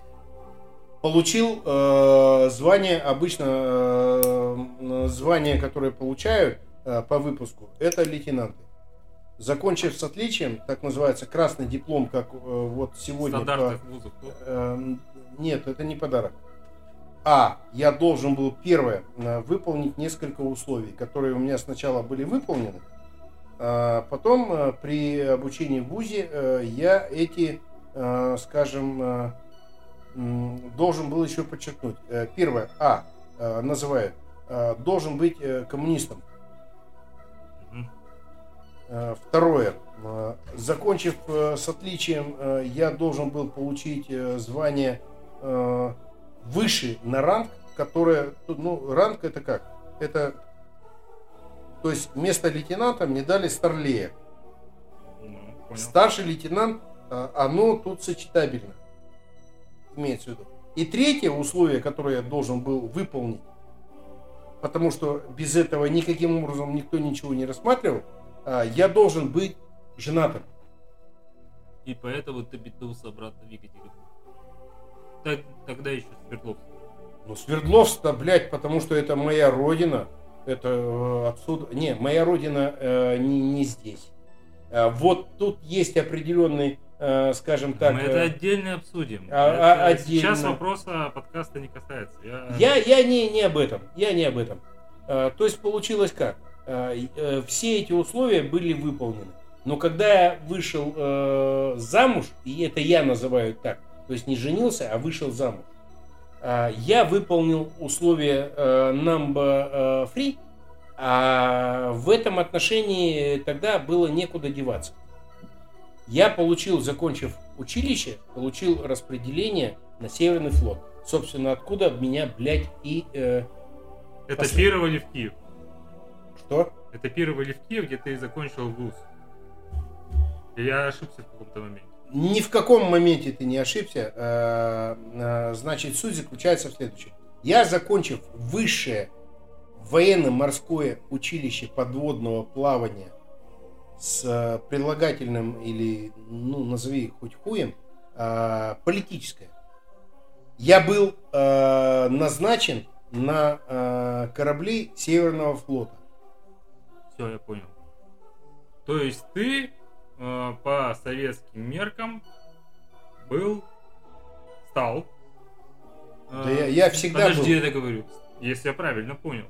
Получил э, звание, обычно э, звание, которое получают э, по выпуску, это лейтенанты. Закончив с отличием, так называется красный диплом, как э, вот сегодня. Стандартных по, вузов. Э, нет, это не подарок. А, я должен был первое э, выполнить несколько условий, которые у меня сначала были выполнены, потом э, при обучении в ВУЗе э, я эти, э, скажем, должен был еще подчеркнуть. Первое, А, называют, должен быть коммунистом. Второе. Закончив с отличием, я должен был получить звание выше на ранг, которое, ну, ранг это как? Это, то есть вместо лейтенанта мне дали старлея. Ну. Старший лейтенант, э, оно тут сочетабельно. Имеется в виду. И третье условие, которое я должен был выполнить, потому что без этого никаким образом никто ничего не рассматривал, а, я должен быть женатым. И поэтому ты метнулся обратно в Екатеринбург. Тогда еще Свердловск. Ну, Свердловск-то, блядь, потому что это моя родина. Это э, отсюда... Не, моя родина э, не, не здесь. А вот тут есть определенный, э, скажем так... Мы э, это отдельно обсудим. а- а- Это Сейчас отдельно. вопроса подкаста не касается. Я... Я, я не, не об этом. Я не об этом. А, то есть получилось как? А, э, все эти условия были выполнены. Но когда я вышел э, замуж, и это я называю так, то есть не женился, а вышел замуж, а, я выполнил условия э, number э, free, а в этом отношении тогда было некуда деваться. Я получил, закончив училище, получил распределение на Северный флот. Собственно, откуда меня, блядь, и... э, первый в Киев. что? Это первый в Киев, где ты закончил вуз. Я ошибся в каком-то моменте. Ни в каком моменте ты не ошибся. Э, э, Значит, суть заключается в следующем. Я, закончив высшее военно-морское училище подводного плавания с э, прилагательным или, ну, назови хоть хуем, политическое. Я был назначен на корабли Северного флота. Все, я понял. То есть ты э, по советским меркам был, стал. э, Да я- я всегда Подожди, был. я договорю. Если я правильно понял.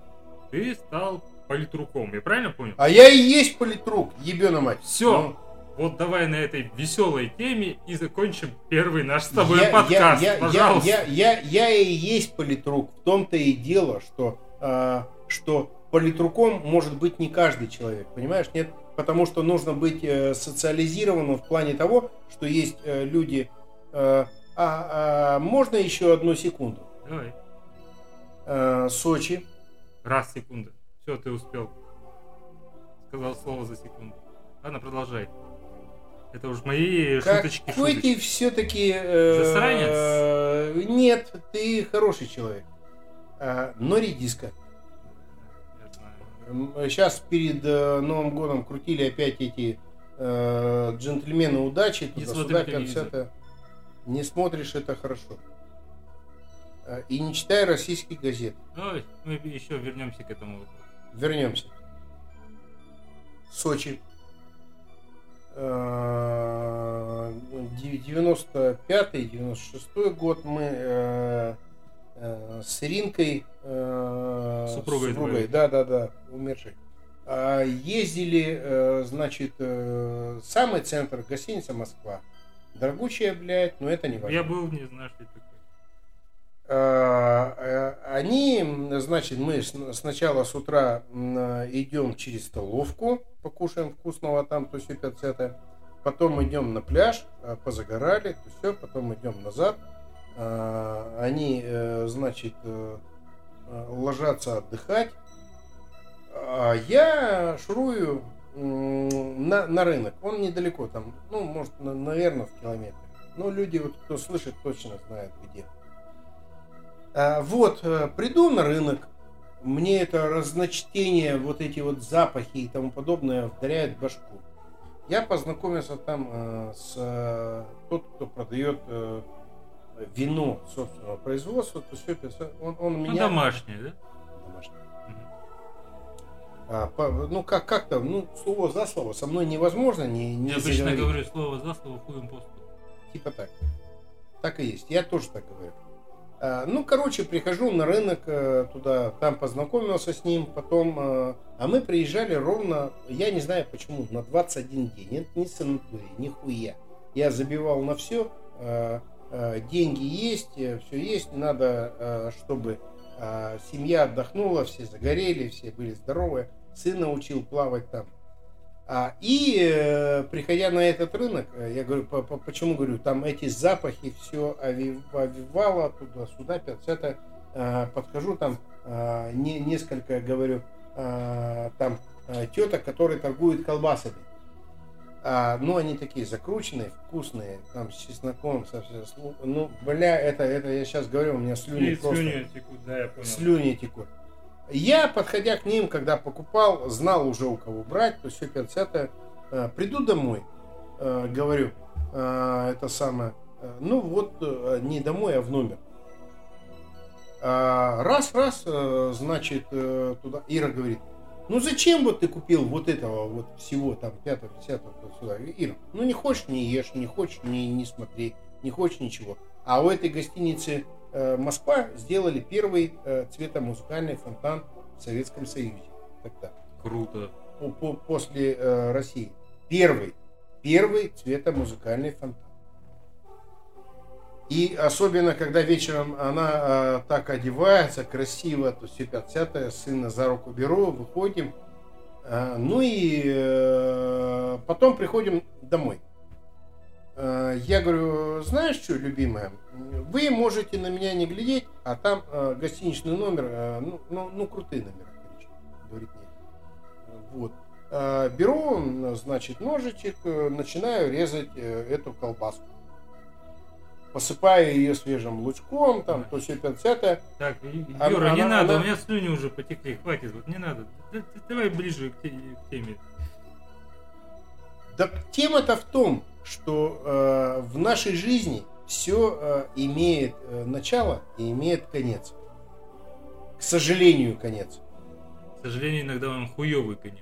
Ты стал политруком, я правильно понял? А я и есть политрук, ебена мать. Всё. Ну, Вот давай на этой веселой теме и закончим первый наш с тобой я, подкаст, я, я, пожалуйста. Я, я, я, я и есть политрук. В том-то и дело, что, а, что политруком может быть не каждый человек. Понимаешь, нет? Потому что нужно быть э, социализированным в плане того, что есть э, люди... э, а, а можно еще одну секунду? Давай. Э, Сочи. Раз, секунда. Все, ты успел. Сказал слово за секунду. Ладно, продолжай. Это уж мои шуточки, Какой шуточки. ты все-таки... Засранец? Нет, ты хороший человек. А, но редиска. Сейчас перед э, Новым годом крутили опять эти э, джентльмены удачи. Туда-сюда, телевизор. концерты. Не смотришь, это хорошо. Э, И не читай российских газет. Давай, мы еще вернемся к этому вопросу. Вернемся. Сочи. Э, 95-96 год мы э, э, с Иринкой, э, Супругой супругой да, да, да, умершей, а, ездили, э, значит, э, самый центр, гостиница Москва. Дорогучая, блядь, но это не важно. Я был, не знаю, что это такое. А, э, Они, значит, мы сначала с утра идем через столовку, покушаем вкусного там, то все 5 Потом идем на пляж, позагорали, то все, потом идем назад. А, Они, э, значит, э, ложатся отдыхать. А я шурую на, на рынок. Он недалеко там, ну, может, на- наверное, в километре. Но люди, вот, кто слышит, точно знают где. А, Вот, э, приду на рынок, мне это разночтение, вот эти вот запахи и тому подобное вдаряет в башку. Я познакомился там э, с э, тот, кто продает э, вино собственного производства, то все это, он, он Ну, меня... домашнее, да? Домашний. Мгм. А, по- ну, как, как-то, ну, слово за слово, со мной невозможно не, не Я обычно заговорить. говорю слово за слово, хуем по стопу. Типа так. Так и есть. Я тоже так говорю. А, ну, короче, прихожу на рынок э, туда, там познакомился с ним, потом... э, А мы приезжали ровно, я не знаю почему, на 21 день. Это не санаторий, нихуя. Я забивал на все, деньги есть, все есть, надо, э, чтобы э, семья отдохнула, все загорели, все были здоровы. Сына учил плавать там. А, и э, приходя на этот рынок, э, я говорю, по- по- почему говорю, там эти запахи, все овивало туда-сюда, 50 э, подхожу, там э, не, несколько, говорю, э, там э, теток, которые торгуют колбасами. А, ну, они такие закрученные, вкусные, там, с чесноком, со, лу- ну, бля, это, это я сейчас говорю, у меня слюни И просто... слюни текут, да, я понял. Слюни текут. Я, подходя к ним, когда покупал, знал уже у кого брать, то все 50 э, Приду домой, э, говорю, э, это самое, ну вот не домой, а в номер. Раз, раз, значит, туда Ира говорит, ну зачем вот ты купил вот этого вот всего там пятого, десятого сюда? Ира, ну не хочешь не ешь, не хочешь не, не смотри, не хочешь ничего. А у этой гостиницы э, Москва сделали первый э, цветомузыкальный фонтан в Советском Союзе. Тогда, Круто. по- по- после э, России. Первый, первый цветомузыкальный фонтан. И особенно, когда вечером она э, так одевается, красиво, то все 50 сына за руку беру, выходим. Э, ну и э, потом приходим домой. Э, я говорю, знаешь что, любимая, вы можете на меня не глядеть, а там э, гостиничный номер, э, ну, ну, ну, крутые номера, конечно. Говорит, нет. Вот. Э, Беру, значит, ножичек, начинаю резать эту колбаску. Посыпаю ее свежим лучком, там, то все 50 Так, И- Она- Юра, не она- надо, она- у меня слюни уже потекли, хватит, вот не надо. Давай ближе к те- к теме. Так тема-то в том, что э, в нашей жизни все имеет э, начало и имеет конец. К сожалению, конец. К сожалению, иногда он хуёвый конец.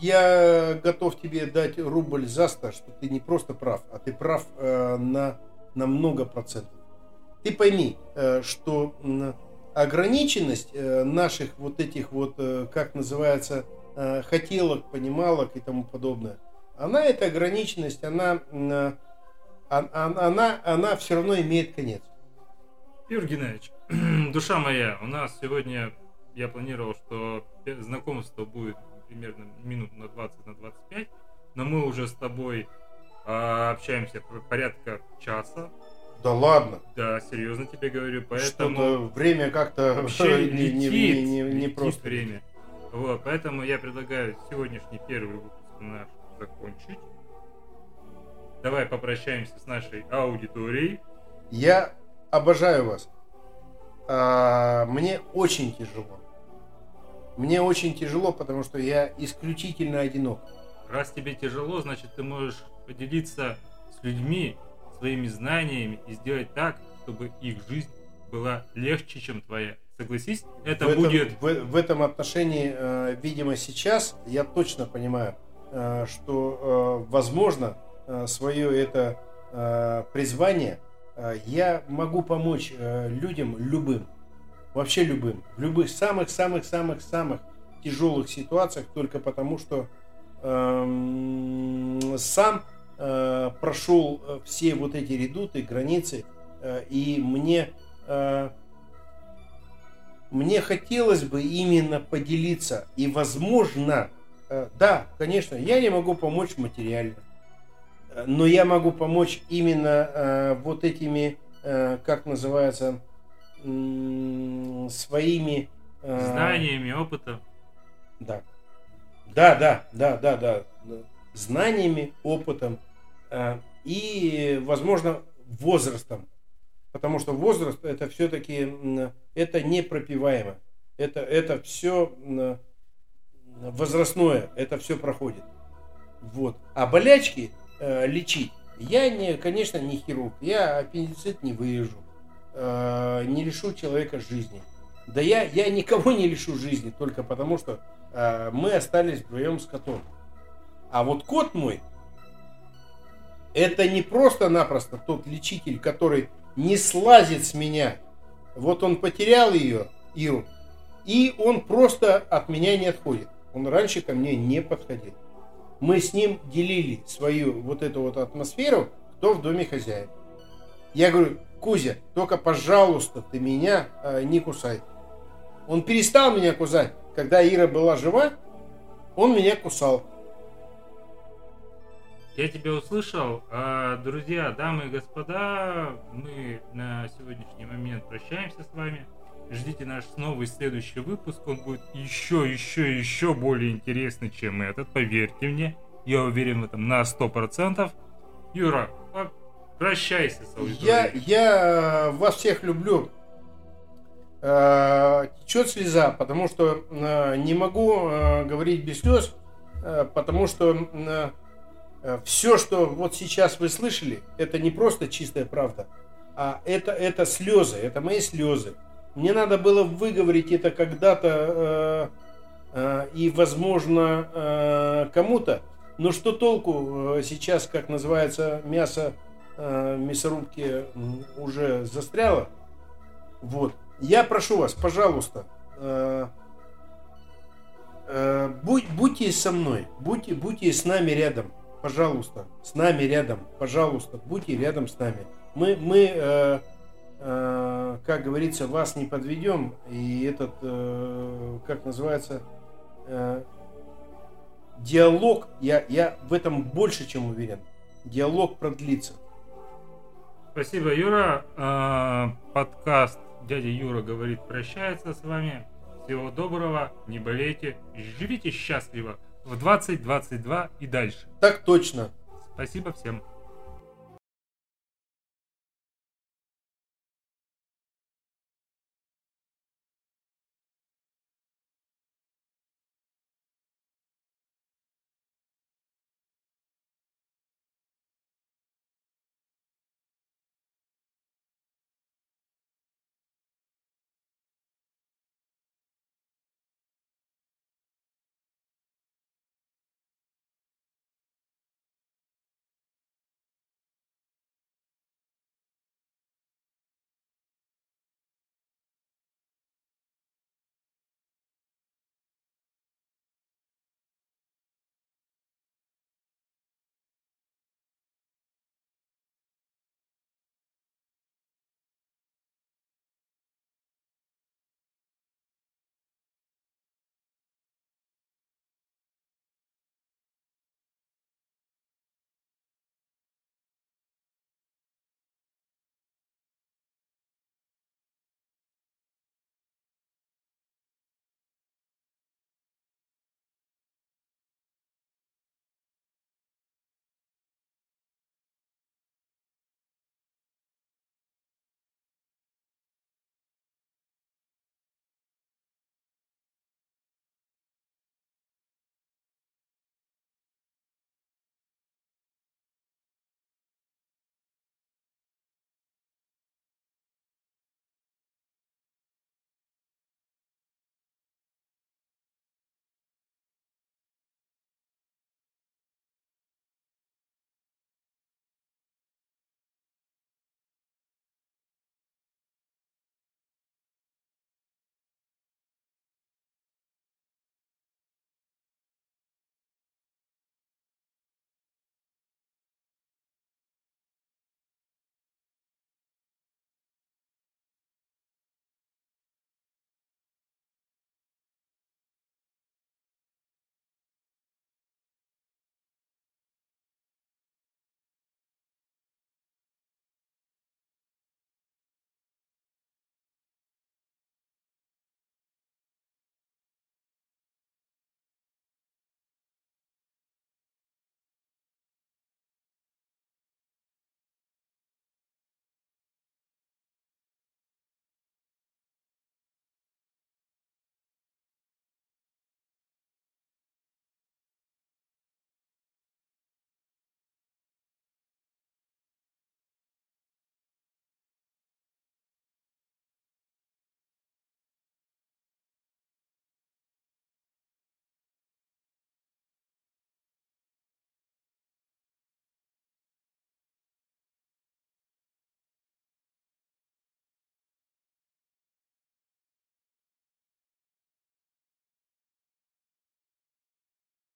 Я готов тебе дать рубль за сто, что ты не просто прав, а ты прав э, на, на много процентов. Ты пойми, э, что ограниченность э, наших вот этих вот, как называется, хотелок, понималок и тому подобное, она, эта ограниченность, она, м, э, а- а- она, она все равно имеет конец. Юрий Геннадьевич, душа моя, у нас сегодня, я планировал, что знакомство будет примерно минут на 20 на 25, но мы уже с тобой а, общаемся порядка часа. Да ладно. Да, серьезно тебе говорю, поэтому... Что-то время как-то Вообще не, не- летит, не- не- не летит просто. время. Вот, поэтому я предлагаю сегодняшний первый выпуск наш закончить. Давай попрощаемся с нашей аудиторией. Я обожаю вас. А, Мне очень тяжело. Мне очень тяжело, потому что я исключительно одинок. Раз тебе тяжело, значит ты можешь поделиться с людьми своими знаниями и сделать так, чтобы их жизнь была легче, чем твоя. Согласись, это в, этом, будет в, в этом отношении, э, видимо, сейчас я точно понимаю, э, что, э, возможно, свое это э, призвание э, я могу помочь э, людям любым, вообще любым, в любых самых-самых-самых-самых тяжелых ситуациях, только потому что эм, сам э, прошел э, все вот эти редуты, границы, э, и мне мне хотелось бы именно поделиться. И возможно да конечно я не могу помочь материально но я могу помочь именно вот этими как называется своими э, знаниями, опытом. да. Да, да, да, да, да. Знаниями, опытом э, и, возможно, возрастом. Потому что возраст это все-таки это непропиваемо. Это, это все возрастное, это все проходит. Вот. А болячки э, лечить. Я, не, конечно, не хирург. Я аппендицит не вырежу. Э, не лишу человека жизни. Да я, я никого не лишу жизни, только потому что э, мы остались вдвоем с котом. А вот кот мой, Это не просто-напросто тот лечитель, который не слазит с меня. Вот он потерял ее, Иру, и он просто от меня не отходит. Он раньше ко мне не подходил. Мы с ним делили свою вот эту вот атмосферу, кто в доме хозяин. Я говорю, Кузя, только, пожалуйста, ты меня э, не кусай. Он перестал меня кусать. Когда Ира была жива, он меня кусал. Я тебя услышал. А, друзья, дамы и господа, мы на сегодняшний момент прощаемся с вами. Ждите наш новый следующий выпуск. Он будет еще, еще, еще более интересный, чем этот. Поверьте мне. Я уверен в этом на 100%. Юра, прощайся с. Я, я вас всех люблю. Э, течет слеза, потому что э, не могу э, говорить без слез, потому что все, что вот сейчас вы слышали, это не просто чистая правда, а это, это слезы, это мои слезы. Мне надо было выговорить это когда-то и, возможно, кому-то, но что толку сейчас, как называется, мясо мясорубки уже застряло, вот. Я прошу вас, пожалуйста, э, э, будь, будьте со мной, будьте, будьте с нами рядом, пожалуйста, с нами рядом, пожалуйста, будьте рядом с нами. Мы, мы э, э, как говорится, вас не подведем, и этот, э, как называется, э, диалог, я, я в этом больше чем уверен, диалог продлится. Спасибо, Юра. Э, подкаст дядя Юра говорит, прощается с вами. Всего доброго, не болейте, живите счастливо в 2022 и дальше. Так точно. Спасибо всем.